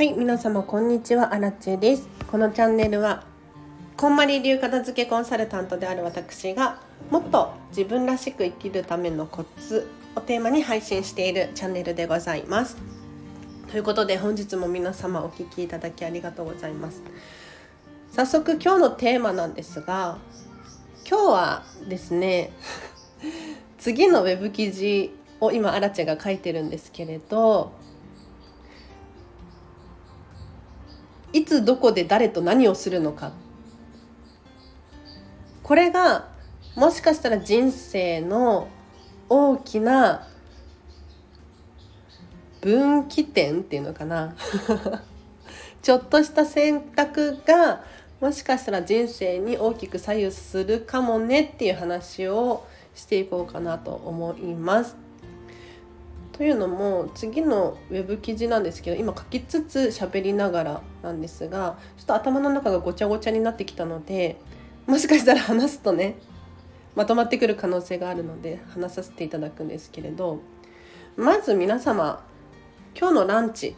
はい皆様こんにちは。アラチェです。このチャンネルはこんまり流片付けコンサルタントである私がもっと自分らしく生きるためのコツをテーマに配信しているチャンネルでございます。ということで本日も皆様お聴きいただきありがとうございます。早速今日のテーマなんですが今日はですね 次のウェブ記事を今アラチェが書いてるんですけれどいつどこで誰と何をするのかこれがもしかしたら人生の大きな分岐点っていうのかな ちょっとした選択がもしかしたら人生に大きく左右するかもねっていう話をしていこうかなと思います。というのも次のウェブ記事なんですけど今書きつつ喋りながらなんですがちょっと頭の中がごちゃごちゃになってきたのでもしかしたら話すとねまとまってくる可能性があるので話させていただくんですけれどまず皆様今日のランチ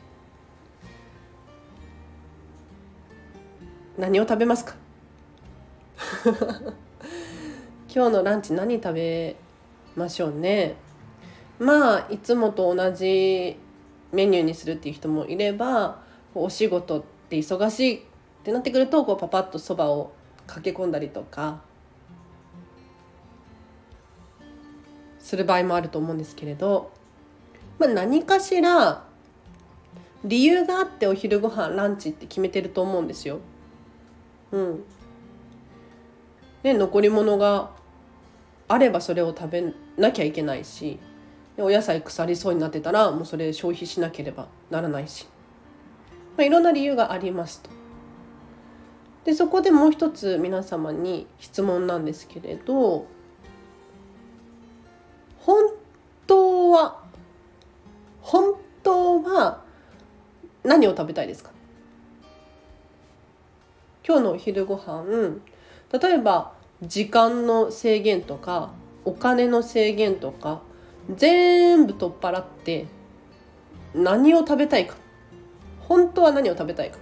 何を食べますか？今日のランチ何食べましょうね？まあいつもと同じメニューにするっていう人もいればお仕事って忙しいってなってくるとこうパパッとそばを駆け込んだりとかする場合もあると思うんですけれど、まあ、何かしら理由があってお昼ご飯ランチって決めてると思うんですよ。うん。で残り物があればそれを食べなきゃいけないしお野菜腐りそうになってたらもうそれ消費しなければならないし、まあ、いろんな理由がありますと。でそこでもう一つ皆様に質問なんですけれど本当は本当は何を食べたいですか？今日のお昼ご飯例えば時間の制限とかお金の制限とか全部取っ払って何を食べたいか。本当は何を食べたいか。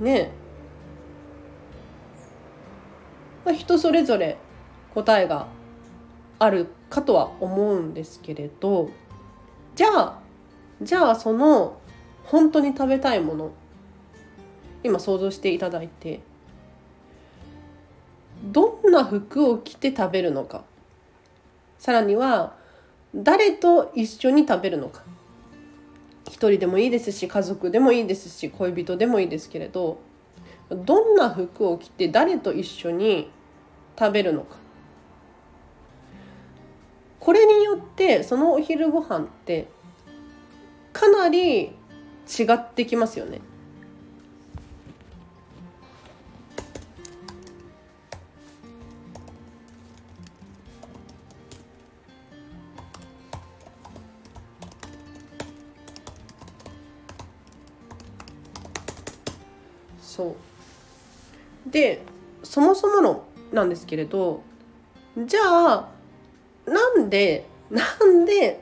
ねまあ、人それぞれ答えがあるかとは思うんですけれどじゃあじゃあその本当に食べたいもの今想像していただいてどんな服を着て食べるのか。さらには誰と一緒に食べるのか一人でもいいですし家族でもいいですし恋人でもいいですけれどどんな服を着て誰と一緒に食べるのかこれによってそのお昼ご飯ってかなり違ってきますよね。そう。でそもそものなんですけれどじゃあなんでなんで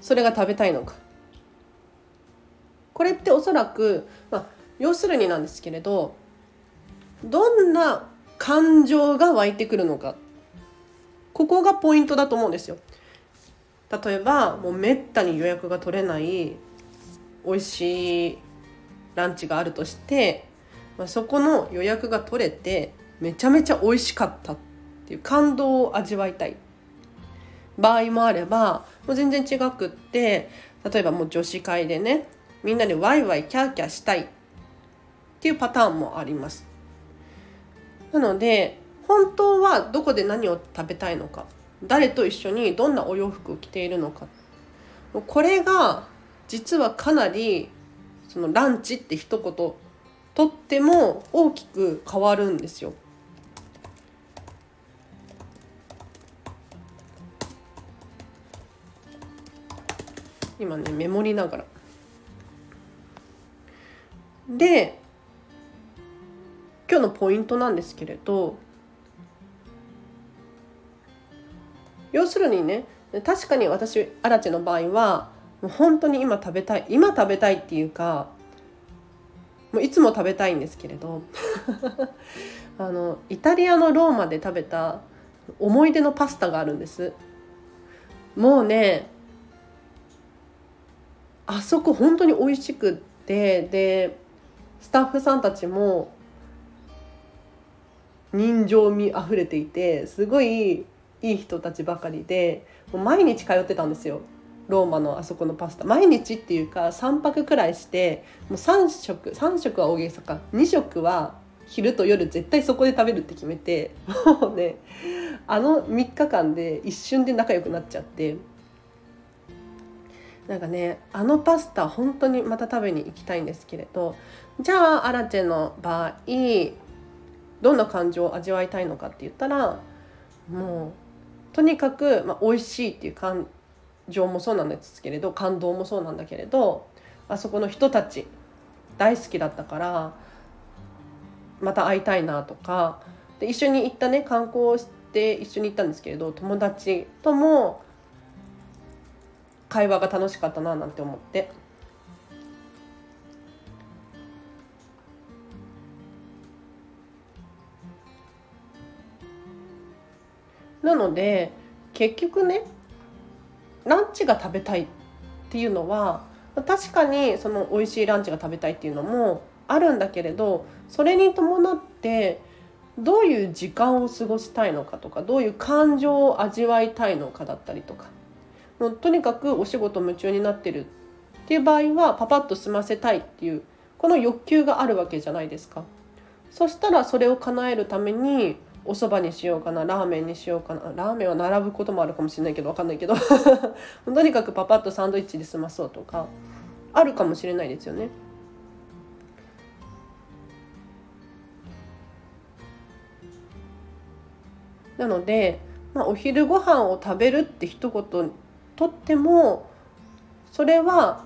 それが食べたいのか。これっておそらく、まあ、要するになんですけれどどんな感情が湧いてくるのか。ここがポイントだと思うんですよ。例えばもうめったに予約が取れない美味しいランチがあるとして、まあ、そこの予約が取れてめちゃめちゃ美味しかったっていう感動を味わいたい。場合もあればもう全然違くって例えばもう女子会でねみんなでワイワイキャーキャーしたいっていうパターンもあります。なので本当はどこで何を食べたいのか誰と一緒にどんなお洋服を着ているのかこれが実はかなりそのランチって一言とっても大きく変わるんですよ。今ねメモりながら。で今日のポイントなんですけれど要するにね確かに私アラチェの場合はもう本当に今食べたい今食べたいっていうかもういつも食べたいんですけれど あのイタリアのローマで食べた思い出のパスタがあるんです。もうねあそこ本当に美味しくってでスタッフさんたちも人情味あふれていてすごいいい人たちばかりでもう毎日通ってたんですよ。ローマのあそこのパスタ毎日っていうか3泊くらいしてもう3食3食は大げさか2食は昼と夜絶対そこで食べるって決めてもうねあの3日間で一瞬で仲良くなっちゃってなんかねあのパスタ本当にまた食べに行きたいんですけれどじゃあアラチェの場合どんな感情を味わいたいのかって言ったらもうとにかく、まあ、美味しいっていう感情もそうなんですけれど感動もそうなんだけれどあそこの人たち大好きだったからまた会いたいなとかで一緒に行ったね観光して一緒に行ったんですけれど友達とも会話が楽しかったななんて思って。なので結局ねランチが食べたいっていうのは確かにその美味しいランチが食べたいっていうのもあるんだけれどそれに伴ってどういう時間を過ごしたいのかとかどういう感情を味わいたいのかだったりとかもうとにかくお仕事夢中になってるっていう場合はパパッと済ませたいっていうこの欲求があるわけじゃないですか。そしたらそれを叶えるためにお蕎麦にしようかなラーメンにしようかなラーメンは並ぶこともあるかもしれないけど分かんないけど とにかくパパッとサンドイッチで済まそうとかあるかもしれないですよね。なので、まあ、お昼ご飯を食べるって一言とってもそれは、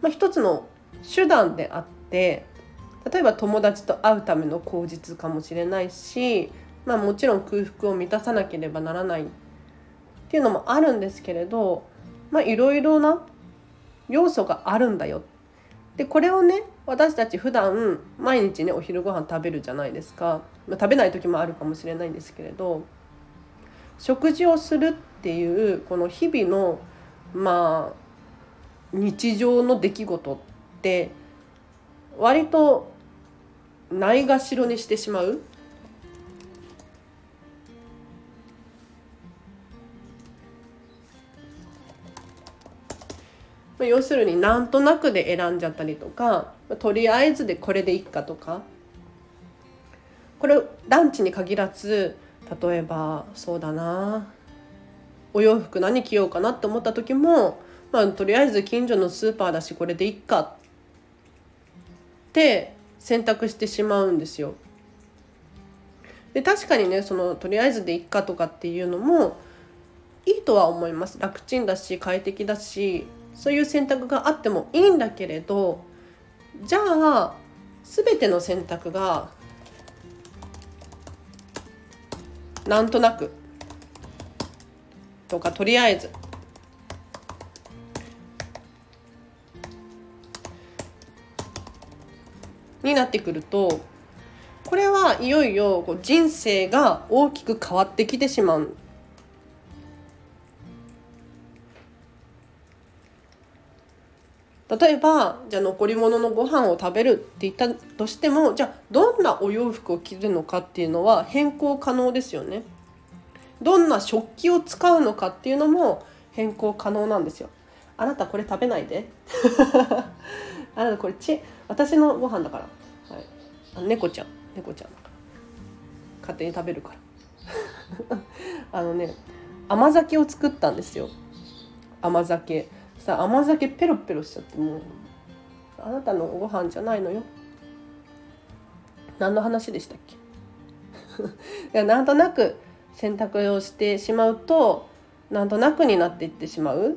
まあ、一つの手段であって例えば友達と会うための口実かもしれないしまあ、もちろん空腹を満たさなければならないっていうのもあるんですけれどまあいろいろな要素があるんだよ。でこれをね私たち普段毎日ねお昼ご飯食べるじゃないですか、まあ、食べない時もあるかもしれないんですけれど食事をするっていうこの日々のまあ日常の出来事って割とないがしろにしてしまう要するになんとなくで選んじゃったりとかとりあえずでこれでいっかとかこれランチに限らず例えばそうだなお洋服何着ようかなって思った時も、まあ、とりあえず近所のスーパーだしこれでいっかって選択してしまうんですよ。で確かにねそのとりあえずでいっかとかっていうのもいいとは思います楽ちんだし快適だしそういう選択があってもいいんだけれどじゃあ全ての選択がなんとなくとかとりあえず。になってくるとこれはいよいよこう人生が大きく変わってきてしまう。例えばじゃあ残り物のご飯を食べるって言ったとしてもじゃあどんなお洋服を着るのかっていうのは変更可能ですよね。どんな食器を使うのかっていうのも変更可能なんですよ。あなたこれ食べないで。あなたこれち私のご飯だから。はい、あ猫ちゃん猫ちゃんだから勝手に食べるから あのね甘酒を作ったんですよ甘酒さ甘酒ペロペロしちゃってもうあなたのご飯じゃないのよ。何の話でしたっけ？いやなんとなく選択をしてしまうとなんとなくになっていってしまう。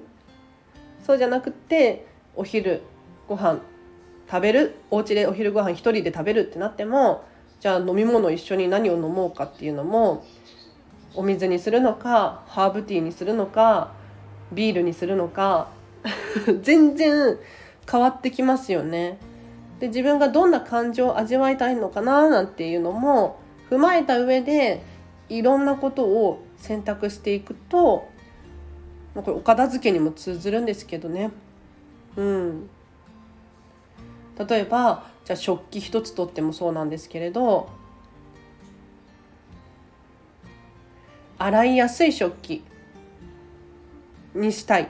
そうじゃなくてお昼ご飯食べる。お家でお昼ご飯一人で食べるってなってもじゃあ飲み物一緒に何を飲もうかっていうのもお水にするのかハーブティーにするのかビールにするのか 全然変わってきますよね。で自分がどんな感情を味わいたいのかななんていうのも踏まえた上でいろんなことを選択していくとこれお片付けにも通ずるんですけどね。うん。例えばじゃあ食器一つとってもそうなんですけれど洗いやすい食器にしたい。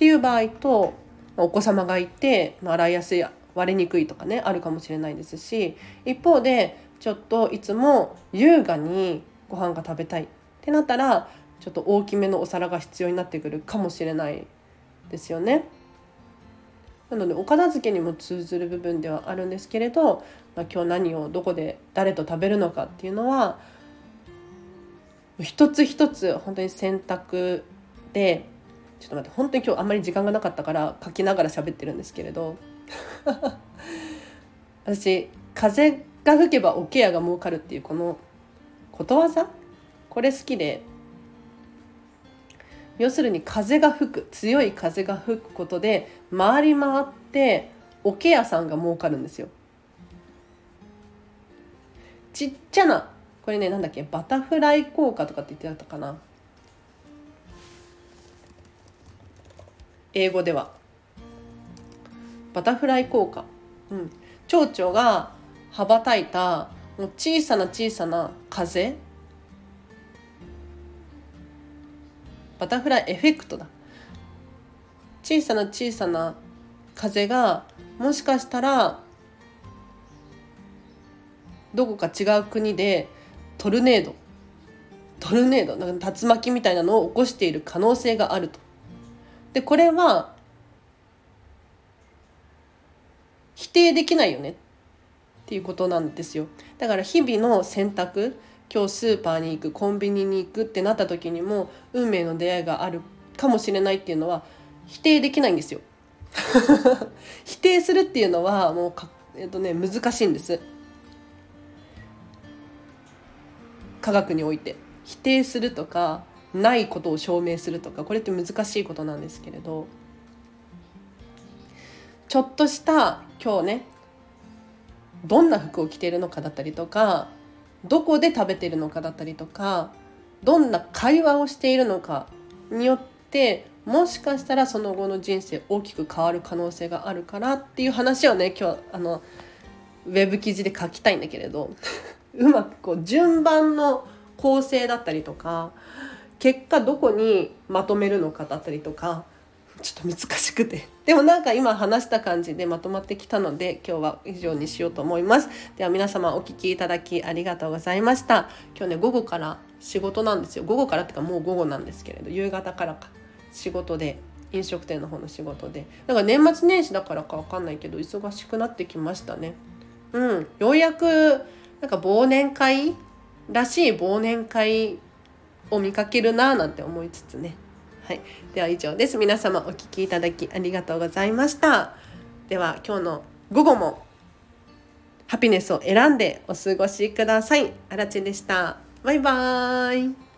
っていう場合とお子様がいて洗いやすい割れにくいとかねあるかもしれないですし一方でちょっといつも優雅にご飯が食べたいってなったらちょっと大きめのお皿が必要になってくるかもしれないですよね。なのでお片付けにも通ずる部分ではあるんですけれど、まあ、今日何をどこで誰と食べるのかっていうのは一つ一つ本当に選択でちょっと待って本当に今日あんまり時間がなかったから書きながら喋ってるんですけれど。私風が吹けばおケアが儲かるっていうこのことわざ？これ好きで。要するに風が吹く強い風が吹くことで回り回っておケアさんが儲かるんですよ。ちっちゃなこれねなんだっけバタフライ効果とかって言ってたかな？英語では。バタフライ効果、うん、蝶々が羽ばたいたもう小さな小さな風。バタフライエフェクトだ。小さな小さな風がもしかしたらどこか違う国でトルネード。トルネード。なんか竜巻みたいなのを起こしている可能性があると。でこれは否定できないよねっていうことなんですよ。だから日々の選択今日スーパーに行くコンビニに行くってなった時にも運命の出会いがあるかもしれないっていうのは否定できないんですよ。否定するっていうのはもうか、えっとね、難しいんです。科学において。否定するとかないことを証明するとかこれって難しいことなんですけれどちょっとした今日ねどんな服を着ているのかだったりとかどこで食べているのかだったりとかどんな会話をしているのかによってもしかしたらその後の人生大きく変わる可能性があるからっていう話をね今日あのウェブ記事で書きたいんだけれど うまくこう順番の構成だったりとか結果どこにまとめるのかだったりとかちょっと難しくて。でもなんか今話した感じでまとまってきたので今日は以上にしようと思います。では皆様お聴きいただきありがとうございました。今日ね午後から仕事なんですよ。午後からってかもう午後なんですけれど夕方からか。仕事で飲食店の方の仕事で。だか年末年始だからか分かんないけど忙しくなってきましたね。うん。ようやくなんか忘年会らしい忘年会を見かけるなぁなんて思いつつねはい、では以上です。皆様お聴きいただきありがとうございました。では今日の午後もハピネスを選んでお過ごしください。あらちでした。バイバーイ。